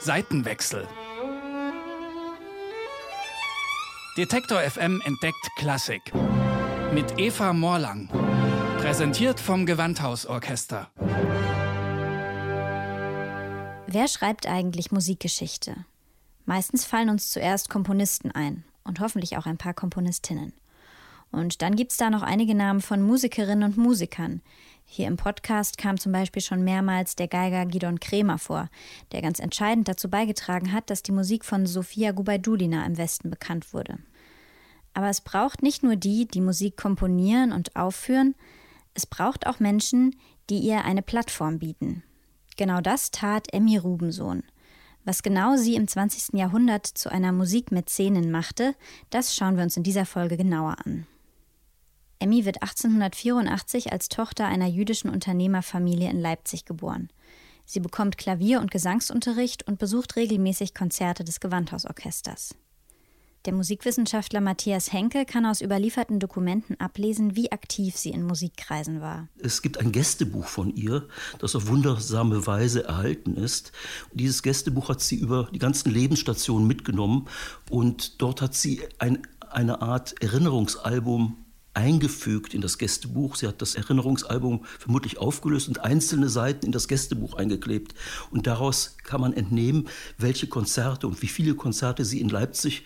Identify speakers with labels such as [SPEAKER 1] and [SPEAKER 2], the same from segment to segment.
[SPEAKER 1] Seitenwechsel. Detektor FM entdeckt Klassik. Mit Eva Morlang. Präsentiert vom Gewandhausorchester.
[SPEAKER 2] Wer schreibt eigentlich Musikgeschichte? Meistens fallen uns zuerst Komponisten ein und hoffentlich auch ein paar Komponistinnen. Und dann gibt es da noch einige Namen von Musikerinnen und Musikern. Hier im Podcast kam zum Beispiel schon mehrmals der Geiger Gidon Kremer vor, der ganz entscheidend dazu beigetragen hat, dass die Musik von Sofia Gubaidulina im Westen bekannt wurde. Aber es braucht nicht nur die, die Musik komponieren und aufführen, es braucht auch Menschen, die ihr eine Plattform bieten. Genau das tat Emmy Rubensohn. Was genau sie im 20. Jahrhundert zu einer Musikmäzenin machte, das schauen wir uns in dieser Folge genauer an. Emmy wird 1884 als Tochter einer jüdischen Unternehmerfamilie in Leipzig geboren. Sie bekommt Klavier- und Gesangsunterricht und besucht regelmäßig Konzerte des Gewandhausorchesters. Der Musikwissenschaftler Matthias Henke kann aus überlieferten Dokumenten ablesen, wie aktiv sie in Musikkreisen war.
[SPEAKER 3] Es gibt ein Gästebuch von ihr, das auf wundersame Weise erhalten ist. Dieses Gästebuch hat sie über die ganzen Lebensstationen mitgenommen und dort hat sie ein, eine Art Erinnerungsalbum eingefügt in das Gästebuch. Sie hat das Erinnerungsalbum vermutlich aufgelöst und einzelne Seiten in das Gästebuch eingeklebt. Und daraus kann man entnehmen, welche Konzerte und wie viele Konzerte sie in Leipzig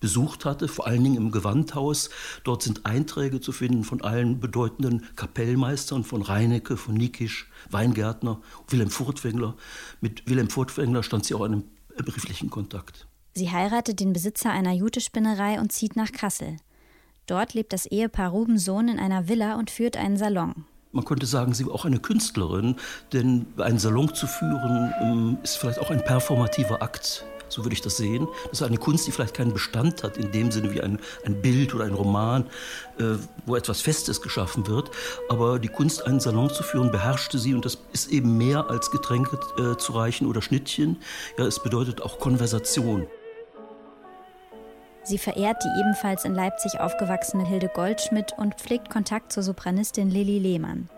[SPEAKER 3] besucht hatte, vor allen Dingen im Gewandhaus. Dort sind Einträge zu finden von allen bedeutenden Kapellmeistern, von Reinecke, von Nikisch, Weingärtner, Wilhelm Furtwängler. Mit Wilhelm Furtwängler stand sie auch in einem brieflichen Kontakt.
[SPEAKER 2] Sie heiratet den Besitzer einer Jutespinnerei und zieht nach Kassel. Dort lebt das Ehepaar Rubensohn in einer Villa und führt einen Salon.
[SPEAKER 3] Man könnte sagen, sie war auch eine Künstlerin, denn einen Salon zu führen ähm, ist vielleicht auch ein performativer Akt so würde ich das sehen. Das ist eine Kunst, die vielleicht keinen Bestand hat, in dem Sinne wie ein, ein Bild oder ein Roman, äh, wo etwas Festes geschaffen wird. Aber die Kunst, einen Salon zu führen, beherrschte sie und das ist eben mehr als Getränke äh, zu reichen oder Schnittchen. Ja, es bedeutet auch Konversation.
[SPEAKER 2] Sie verehrt die ebenfalls in Leipzig aufgewachsene Hilde Goldschmidt und pflegt Kontakt zur Sopranistin Lilly Lehmann.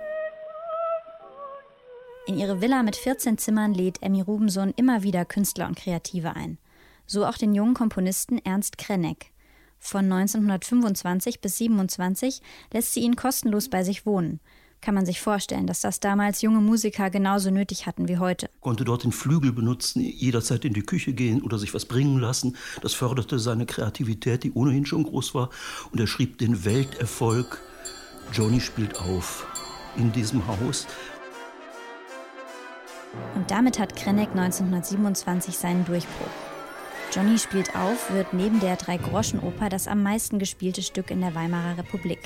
[SPEAKER 2] In ihre Villa mit 14 Zimmern lädt Emmy Rubensohn immer wieder Künstler und Kreative ein. So auch den jungen Komponisten Ernst Krenneck. Von 1925 bis 27 lässt sie ihn kostenlos bei sich wohnen. Kann man sich vorstellen, dass das damals junge Musiker genauso nötig hatten wie heute.
[SPEAKER 3] Konnte dort den Flügel benutzen, jederzeit in die Küche gehen oder sich was bringen lassen. Das förderte seine Kreativität, die ohnehin schon groß war. Und er schrieb den Welterfolg Johnny spielt auf in diesem Haus.
[SPEAKER 2] Und damit hat Krenneck 1927 seinen Durchbruch. Johnny spielt auf wird neben der Drei-Groschen-Oper das am meisten gespielte Stück in der Weimarer Republik.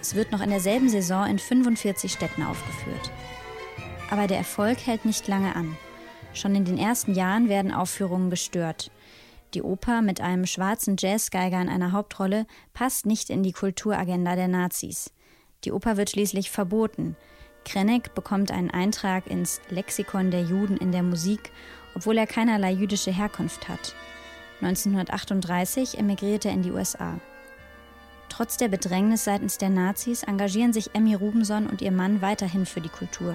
[SPEAKER 2] Es wird noch in derselben Saison in 45 Städten aufgeführt. Aber der Erfolg hält nicht lange an. Schon in den ersten Jahren werden Aufführungen gestört. Die Oper mit einem schwarzen Jazzgeiger in einer Hauptrolle passt nicht in die Kulturagenda der Nazis. Die Oper wird schließlich verboten. Krenneck bekommt einen Eintrag ins Lexikon der Juden in der Musik, obwohl er keinerlei jüdische Herkunft hat. 1938 emigriert er in die USA. Trotz der Bedrängnis seitens der Nazis engagieren sich Emmy Rubenson und ihr Mann weiterhin für die Kultur.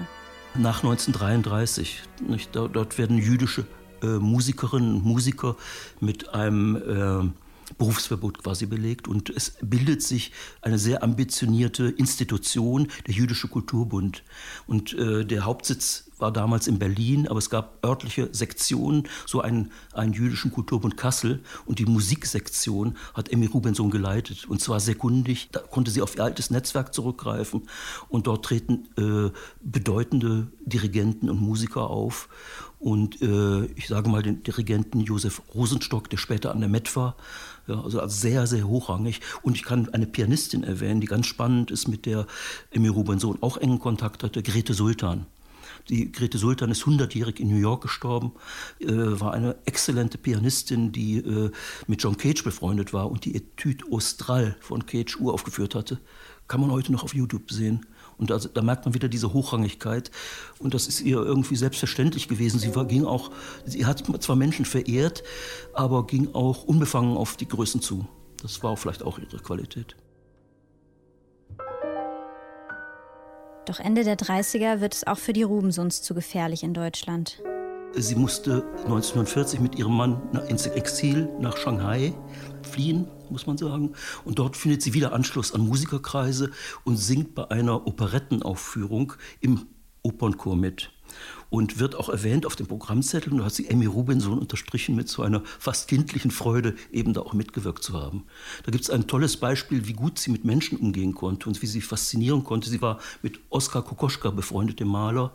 [SPEAKER 3] Nach 1933, nicht, dort werden jüdische äh, Musikerinnen und Musiker mit einem äh, Berufsverbot quasi belegt und es bildet sich eine sehr ambitionierte Institution, der Jüdische Kulturbund. Und äh, der Hauptsitz war damals in Berlin, aber es gab örtliche Sektionen, so einen, einen jüdischen Kulturbund Kassel und die Musiksektion hat Emmy Rubensohn geleitet und zwar sehr kundig. Da konnte sie auf ihr altes Netzwerk zurückgreifen und dort treten äh, bedeutende Dirigenten und Musiker auf und äh, ich sage mal den Dirigenten Josef Rosenstock, der später an der Met war, ja, also sehr, sehr hochrangig. Und ich kann eine Pianistin erwähnen, die ganz spannend ist, mit der Emmy Rubensohn auch engen Kontakt hatte, Grete Sultan. Die Grete Sultan ist 100-jährig in New York gestorben, äh, war eine exzellente Pianistin, die äh, mit John Cage befreundet war und die Etude Austral von Cage uraufgeführt hatte. Kann man heute noch auf YouTube sehen. Und da, da, merkt man wieder diese Hochrangigkeit. Und das ist ihr irgendwie selbstverständlich gewesen. Sie war, ging auch, sie hat zwar Menschen verehrt, aber ging auch unbefangen auf die Größen zu. Das war vielleicht auch ihre Qualität.
[SPEAKER 2] Doch Ende der 30er wird es auch für die Rubensons zu gefährlich in Deutschland.
[SPEAKER 3] Sie musste 1940 mit ihrem Mann ins Exil nach Shanghai fliehen, muss man sagen. Und dort findet sie wieder Anschluss an Musikerkreise und singt bei einer Operettenaufführung im Opernchor mit und wird auch erwähnt auf dem Programmzettel. Und da hat sie Emmy Rubinson unterstrichen mit so einer fast kindlichen Freude, eben da auch mitgewirkt zu haben. Da gibt es ein tolles Beispiel, wie gut sie mit Menschen umgehen konnte und wie sie faszinieren konnte. Sie war mit Oskar Kokoschka befreundet, dem Maler.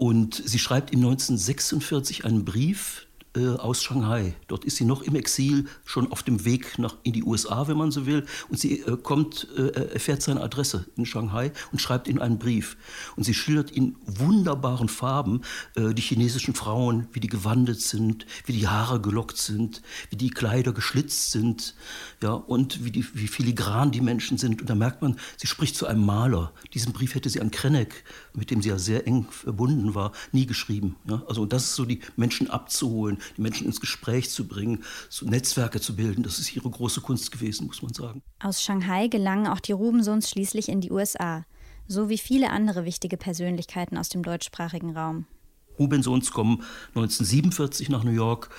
[SPEAKER 3] Und sie schreibt ihm 1946 einen Brief, äh, aus Shanghai. Dort ist sie noch im Exil, schon auf dem Weg nach, in die USA, wenn man so will. Und sie äh, kommt, äh, erfährt seine Adresse in Shanghai und schreibt ihm einen Brief. Und sie schildert in wunderbaren Farben äh, die chinesischen Frauen, wie die gewandelt sind, wie die Haare gelockt sind, wie die Kleider geschlitzt sind, ja, und wie, die, wie filigran die Menschen sind. Und da merkt man, sie spricht zu einem Maler. Diesen Brief hätte sie an Krenneck, mit dem sie ja sehr eng verbunden war, nie geschrieben. Ja. Also das ist so, die Menschen abzuholen, die Menschen ins Gespräch zu bringen, so Netzwerke zu bilden. Das ist ihre große Kunst gewesen, muss man sagen.
[SPEAKER 2] Aus Shanghai gelangen auch die Rubensons schließlich in die USA, so wie viele andere wichtige Persönlichkeiten aus dem deutschsprachigen Raum.
[SPEAKER 3] Rubensons kommen 1947 nach New York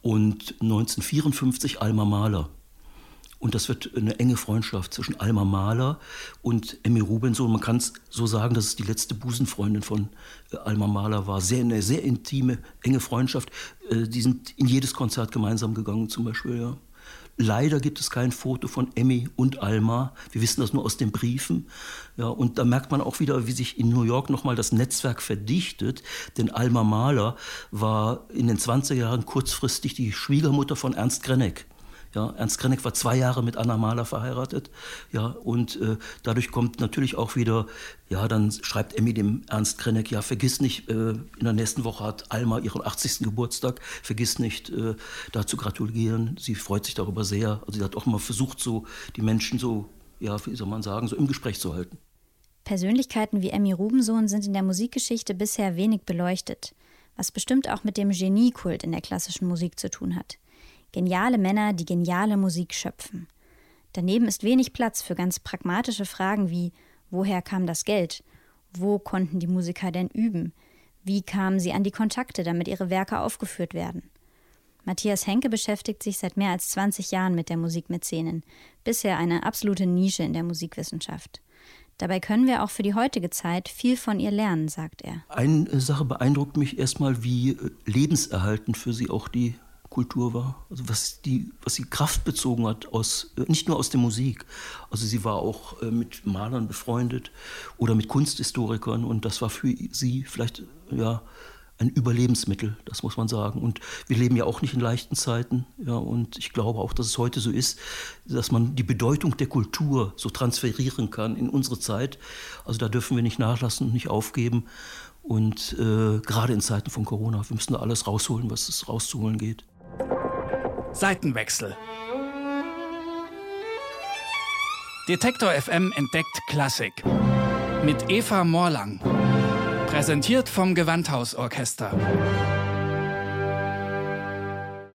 [SPEAKER 3] und 1954 Alma Mahler. Und das wird eine enge Freundschaft zwischen Alma Mahler und Emmy Rubinson. Man kann es so sagen, dass es die letzte Busenfreundin von äh, Alma Mahler war. Sehr, eine sehr intime, enge Freundschaft. Äh, die sind in jedes Konzert gemeinsam gegangen zum Beispiel. Ja. Leider gibt es kein Foto von Emmy und Alma. Wir wissen das nur aus den Briefen. Ja, und da merkt man auch wieder, wie sich in New York nochmal das Netzwerk verdichtet. Denn Alma Mahler war in den 20er Jahren kurzfristig die Schwiegermutter von Ernst Grenneck. Ja, Ernst Krenneck war zwei Jahre mit Anna Mahler verheiratet. Ja, und äh, dadurch kommt natürlich auch wieder, ja, dann schreibt Emmy dem Ernst Krenneck, ja, vergiss nicht, äh, in der nächsten Woche hat Alma ihren 80. Geburtstag, vergiss nicht, äh, da zu gratulieren. Sie freut sich darüber sehr. Also sie hat auch mal versucht, so die Menschen so, ja, wie soll man sagen, so im Gespräch zu halten.
[SPEAKER 2] Persönlichkeiten wie Emmy Rubensohn sind in der Musikgeschichte bisher wenig beleuchtet, was bestimmt auch mit dem Geniekult in der klassischen Musik zu tun hat. Geniale Männer, die geniale Musik schöpfen. Daneben ist wenig Platz für ganz pragmatische Fragen wie woher kam das Geld? Wo konnten die Musiker denn üben? Wie kamen sie an die Kontakte, damit ihre Werke aufgeführt werden? Matthias Henke beschäftigt sich seit mehr als 20 Jahren mit der Musikmäzenen, bisher eine absolute Nische in der Musikwissenschaft. Dabei können wir auch für die heutige Zeit viel von ihr lernen, sagt er.
[SPEAKER 3] Eine Sache beeindruckt mich erstmal, wie lebenserhaltend für sie auch die Kultur war, also was die, was sie Kraft bezogen hat aus, äh, nicht nur aus der Musik. Also sie war auch äh, mit Malern befreundet oder mit Kunsthistorikern und das war für sie vielleicht ja ein Überlebensmittel, das muss man sagen. Und wir leben ja auch nicht in leichten Zeiten. Ja, und ich glaube auch, dass es heute so ist, dass man die Bedeutung der Kultur so transferieren kann in unsere Zeit. Also da dürfen wir nicht nachlassen und nicht aufgeben. Und äh, gerade in Zeiten von Corona, wir müssen da alles rausholen, was es rauszuholen geht.
[SPEAKER 1] Seitenwechsel. Detektor FM entdeckt Klassik. Mit Eva Morlang. Präsentiert vom Gewandhausorchester.